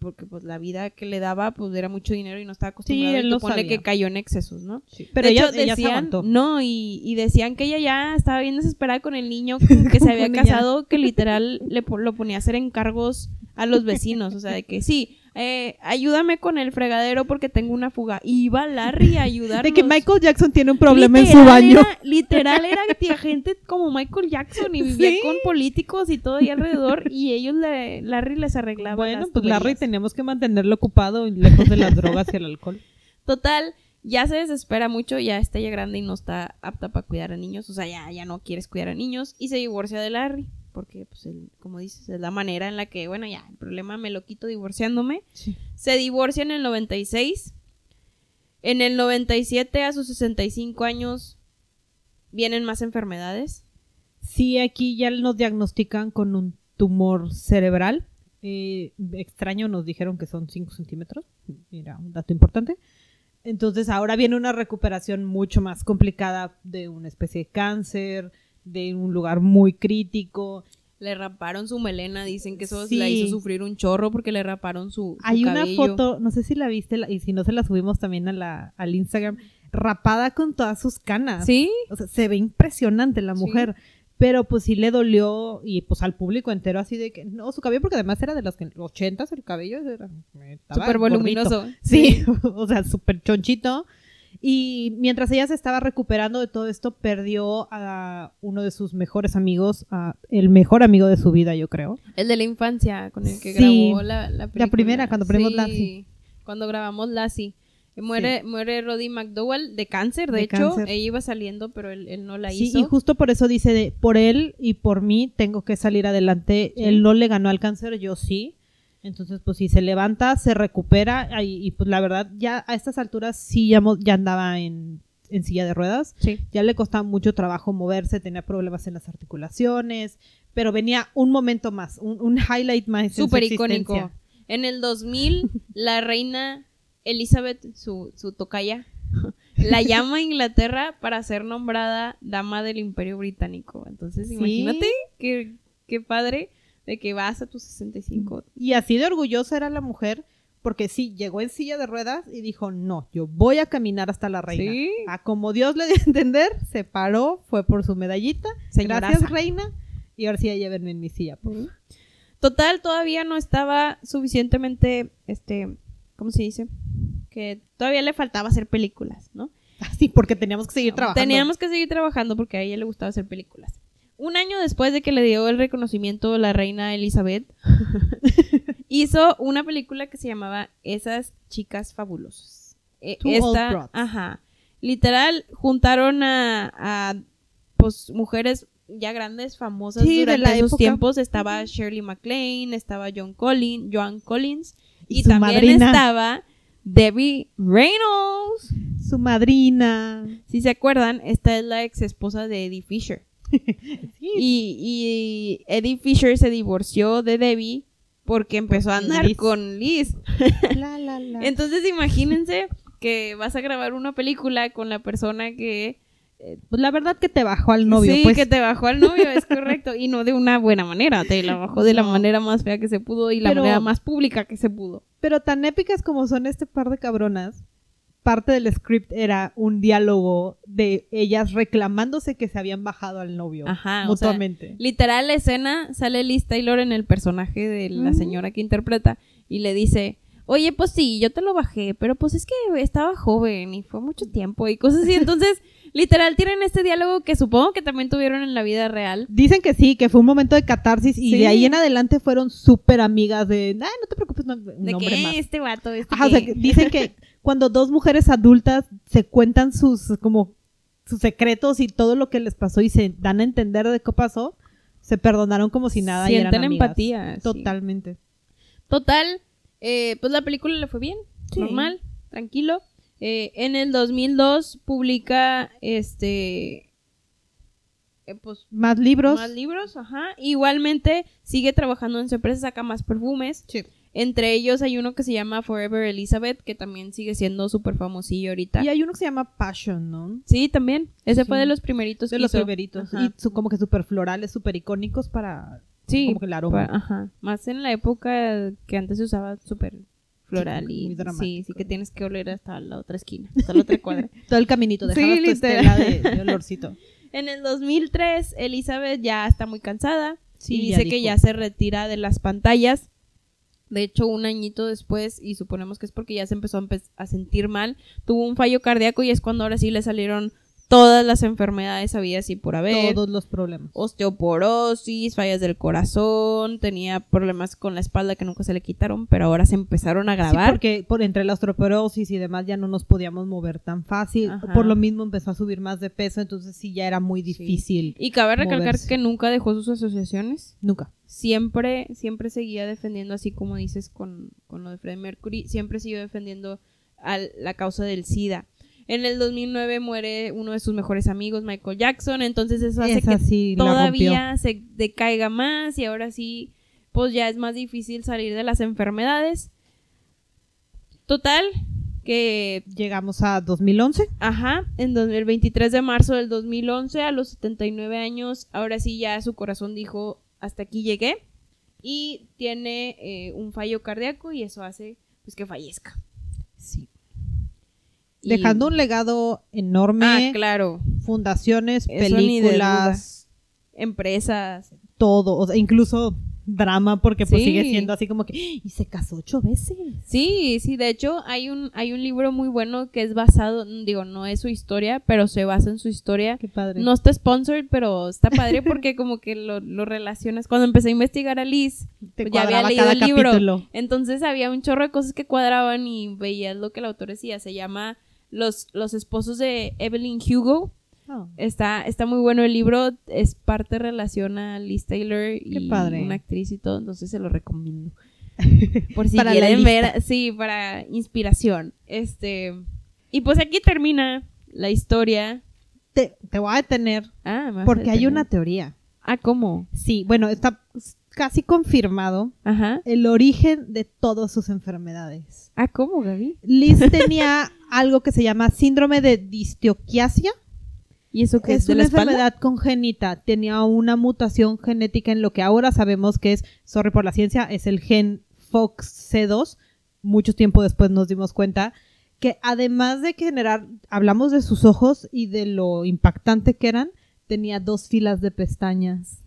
porque pues la vida que le daba pues era mucho dinero y no estaba acostumbrado él y lo ponle que cayó en excesos, ¿no? Sí, Pero de ella, hecho, ella se decían, no, y, y decían que ella ya estaba bien desesperada con el niño que se había casado, que literal le lo ponía a hacer encargos a los vecinos, o sea, de que sí, eh, ayúdame con el fregadero porque tengo una fuga. Iba Larry a [LAUGHS] ayudarnos. De que Michael Jackson tiene un problema en su baño. era- literal era tía, gente como Michael Jackson y vivía [LAUGHS] Sí. con políticos y todo ahí alrededor y ellos, le, Larry les arreglaba Bueno, las pues Larry teníamos que mantenerlo ocupado y lejos de las drogas y el alcohol. [LAUGHS] Total, ya se desespera mucho, ya está ya grande y no está apta para cuidar a niños, o sea, ya, ya no quieres cuidar a niños y se divorcia de Larry. Porque, pues, el- como dices, es la manera en la que, bueno, ya, el problema me lo quito divorciándome. Sí. Se divorcia en el 96. En el 97, a sus 65 años, vienen más enfermedades. Sí, aquí ya nos diagnostican con un tumor cerebral. Eh, extraño, nos dijeron que son 5 centímetros. Mira, un dato importante. Entonces ahora viene una recuperación mucho más complicada de una especie de cáncer, de un lugar muy crítico. Le raparon su melena, dicen que eso Sí. la hizo sufrir un chorro porque le raparon su, su Hay una foto, no sé si la viste, y si no se la subimos también a la, al Instagram, rapada con todas sus canas. ¿Sí? O sea, se ve impresionante la Sí. mujer. Pero pues sí le dolió y pues al público entero así de que no, su cabello porque además era de los que ochentas el cabello era Súper voluminoso. Sí, [LAUGHS] o sea, súper chonchito. Y mientras ella se estaba recuperando de todo esto, perdió a uno de sus mejores amigos, a el mejor amigo de su vida, yo creo. El de la infancia, con el que Sí. grabó la, la película. primera, cuando Sí, Lassie. Cuando grabamos Lassie. Muere, muere Roddy McDowell de cáncer, de, De hecho. cáncer. Ella iba saliendo, pero él, él no la Sí, hizo. y justo por eso dice de por él y por mí tengo que salir adelante. Sí. Él no le ganó al cáncer, yo sí. Entonces, pues si se levanta, se recupera y, y, pues la verdad ya a estas alturas sí ya, ya andaba en, en silla de ruedas. Sí. Ya le costaba mucho trabajo moverse, tenía problemas en las articulaciones, pero venía un momento más, un, un highlight más. Súper icónico. En el 2000, la reina Elizabeth, su, su tocaya, [LAUGHS] la llama a Inglaterra para ser nombrada dama del Imperio Británico. Entonces, Sí. imagínate qué, qué padre de que vas a tus 65. Y así de orgullosa era la mujer, porque sí, llegó en silla de ruedas y dijo, no, yo voy a caminar hasta la reina. Sí. A como Dios le dio a entender, se paró, fue por su medallita. Señoraza. Gracias, reina. Y ahora sí, llévenme en mi silla. por. Total, todavía no estaba suficientemente, este, ¿cómo se dice? Que todavía le faltaba hacer películas, ¿no? Sí, porque teníamos que seguir trabajando. Teníamos que seguir trabajando porque a ella le gustaba hacer películas. Un año después de que le dio el reconocimiento la reina Elizabeth, [LAUGHS] hizo una película que se llamaba Esas chicas fabulosas. E- Old Broads. ajá. Literal, juntaron a, a, pues mujeres ya grandes, famosas Sí, de durante la esos época. tiempos. Estaba Shirley MacLaine, estaba John Collins, Joan Collins Y también madrina. estaba Debbie Reynolds. Su madrina. Si se acuerdan, esta es la ex esposa de Eddie Fisher. [LAUGHS] Y, y Eddie Fisher se divorció de Debbie porque empezó a andar Liz. con Liz. [LAUGHS] La, la, la. Entonces imagínense que vas a grabar una película con la persona que... Pues la verdad que te bajó al novio, sí, pues. que te bajó al novio, es correcto. Y no de una buena manera, te la bajó de la manera más fea que se pudo y la Pero- manera más pública que se pudo. Pero tan épicas como son este par de cabronas, parte del script era un diálogo de ellas reclamándose que se habían bajado al novio Ajá, o sea, mutuamente. Literal, la escena sale Liz Taylor en el personaje de la señora que interpreta y le dice, oye, pues sí, yo te lo bajé, pero pues es que estaba joven y fue mucho tiempo y cosas así. [LAUGHS] Entonces, literal, tienen este diálogo que supongo que también tuvieron en la vida real. Dicen que sí, que fue un momento de catarsis y Sí. de ahí en adelante fueron súper amigas de, "Ay, no te preocupes, no, un De que más. este vato, este Ajá, o sea, dicen que [LAUGHS] cuando dos mujeres adultas se cuentan sus como sus secretos y todo lo que les pasó y se dan a entender de qué pasó, se perdonaron como si nada y eran Sienten amigas. empatía. sí. Totalmente. Total, eh, pues la película le fue bien, Sí. normal, tranquilo. Eh, en el 2002 publica este... eh, pues Más libros. Más libros, ajá. Igualmente sigue trabajando en su empresa, saca más perfumes. Sí. Entre ellos hay uno que se llama Forever Elizabeth, que también sigue siendo súper famosillo ahorita. Y hay uno que se llama Passion, ¿no? Sí, también. Ese Sí. fue de los primeritos De que los hizo. primeritos. Ajá. Y su, como que súper florales, súper icónicos para Sí, como que el aroma. ajá. Más en la época que antes se usaba súper floral Sí, y muy dramático. sí, sí que tienes que oler hasta la otra esquina, hasta la otra cuadra. [LAUGHS] Todo el caminito, Sí, dejabas tu estela de, de olorcito. [LAUGHS] En el 2003, Elizabeth ya está muy cansada Sí, y ya dice que ya se retira de las pantallas. De hecho, un añito después, y suponemos que es porque ya se empezó a, sentir mal, tuvo un fallo cardíaco y es cuando ahora sí le salieron todas las enfermedades había así por haber. Todos los problemas. Osteoporosis, fallas del corazón, tenía problemas con la espalda que nunca se le quitaron, pero ahora se empezaron a Sí, grabar. porque por entre la osteoporosis y demás ya no nos podíamos mover tan fácil. Ajá. Por lo mismo empezó a subir más de peso, entonces sí ya era muy difícil. Y cabe recalcar moverse. que nunca dejó sus asociaciones. Nunca. Siempre, siempre seguía defendiendo, así como dices con, con lo de Freddie Mercury, siempre siguió defendiendo a la causa del SIDA. En el 2009 muere uno de sus mejores amigos, Michael Jackson, entonces eso hace Esa que sí todavía se decaiga más y ahora sí, pues ya es más difícil salir de las enfermedades. Total, que Llegamos a 2011. Ajá, en el 23 de marzo del 2011, a los 79 años, ahora sí ya su corazón dijo, hasta aquí llegué, y tiene eh, un fallo cardíaco y eso hace pues que fallezca. Sí. Dejando un legado enorme. Ah, claro, Fundaciones, Eso películas, empresas. todo. O sea, incluso drama, porque pues Sí. sigue siendo así como que. Y se casó ocho veces. Sí, sí, de hecho hay un, hay un libro muy bueno que es basado, digo, no es su historia, pero se basa en su historia. Qué padre. No está sponsored, pero está padre [LAUGHS] porque como que lo, lo relacionas. Cuando empecé a investigar a Liz, Te ya había leído el libro. capítulo. Entonces había un chorro de cosas que cuadraban y veías lo que el autor decía. Se llama Los, los esposos de Evelyn Hugo. Oh. Está, está muy bueno el libro. Es parte relación a Liz Taylor y padre. una actriz y todo. Entonces se lo recomiendo. [LAUGHS] Por si Para quieren ver. Sí, para inspiración. Este. Y pues aquí termina la historia. Te, te voy a detener Ah, porque hay una teoría. Ah, ¿cómo? Sí, bueno, está casi confirmado Ajá. el origen de todas sus enfermedades. Ah, ¿cómo, Gaby? Liz [LAUGHS] tenía algo que se llama síndrome de distioquiasia. ¿Y eso qué es, Es una la espalda? enfermedad congénita. Tenía una mutación genética en lo que ahora sabemos que es, sorry por la ciencia, es el gen FOXC2. Mucho tiempo después nos dimos cuenta que además de generar, hablamos de sus ojos y de lo impactante que eran, tenía dos filas de pestañas.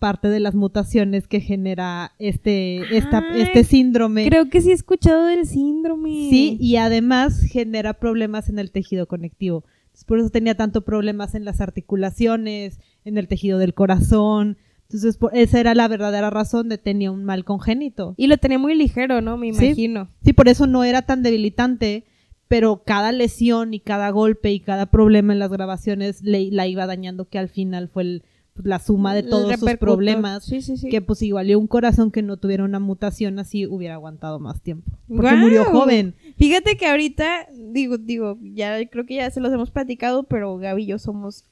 Parte de las mutaciones que genera este, esta, Ay, este síndrome. Creo que sí he escuchado del síndrome. Sí, y además genera problemas en el tejido conectivo. Entonces, por eso tenía tanto problemas en las articulaciones, en el tejido del corazón. Entonces, por- esa era la verdadera razón de tenía un mal congénito. Y lo tenía muy ligero, ¿no? Me Sí. imagino. Sí, por eso no era tan debilitante, pero cada lesión y cada golpe y cada problema en las grabaciones le, la iba dañando, que al final fue el- pues, la suma de todos sus problemas. Sí, sí, sí. Que pues igual y un corazón que no tuviera una mutación así hubiera aguantado más tiempo. Porque murió joven. Fíjate que ahorita, digo, digo, ya creo que ya se los hemos platicado, pero Gaby y yo somos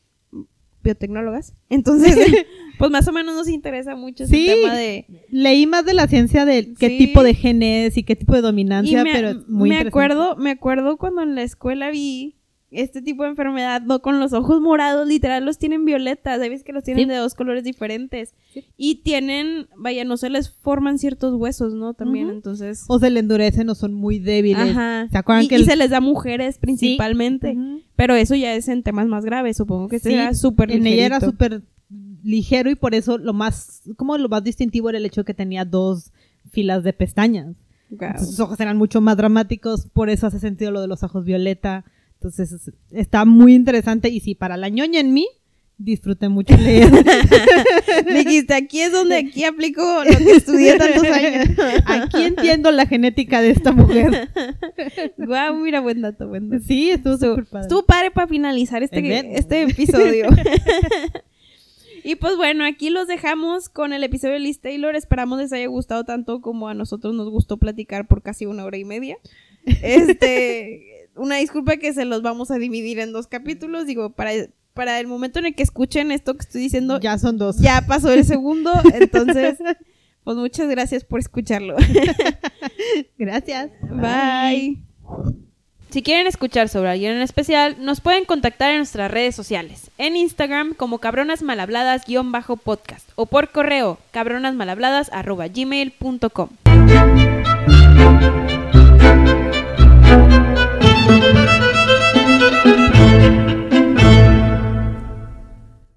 biotecnólogas. Entonces, [LAUGHS] [LAUGHS] pues más o menos nos interesa mucho ese Sí. tema de... Leí más de la ciencia de qué Sí. tipo de genes y qué tipo de Y dominancia, me, pero es muy me interesante. acuerdo, me acuerdo cuando en la escuela vi este tipo de enfermedad, no con los ojos morados, literal los tienen violetas, sabes que los tienen Sí. de dos colores diferentes. Y tienen, vaya, no se les forman ciertos huesos, ¿no? También, entonces... O se le endurecen o son muy débiles. Ajá. ¿Se acuerdan y, que y el- se les da a mujeres principalmente. Pero eso ya es en temas más graves, supongo que este era súper En ella era súper ligero y por eso lo más, como lo más distintivo era el hecho que tenía dos filas de pestañas. Sus ojos eran mucho más dramáticos, por eso hace sentido lo de los ojos violeta. Entonces es- está muy interesante y sí, para la ñoña en mí, disfruté mucho leer. [LAUGHS] Dijiste, aquí es donde aquí aplico lo que estudié tantos años. [LAUGHS] Aquí entiendo la genética de esta mujer. [LAUGHS] Guau, mira, buen dato, buen dato. Sí, estuvo súper padre. estuvo padre para finalizar este, este episodio. y pues bueno, aquí los dejamos con el episodio de Liz Taylor. Esperamos les haya gustado tanto como a nosotros nos gustó platicar por casi una hora y media. Este, una disculpa que se los vamos a dividir en dos capítulos. Digo, para, para el momento en el que escuchen esto que estoy diciendo, Ya son dos. ya pasó el segundo. [LAUGHS] Entonces, pues muchas gracias por escucharlo. [LAUGHS] Gracias. Bye. Si quieren escuchar sobre alguien en especial, nos pueden contactar en nuestras redes sociales. En Instagram como cabronasmalhabladas-podcast o por correo cabronasmalhabladas.gmail.com. Thank you.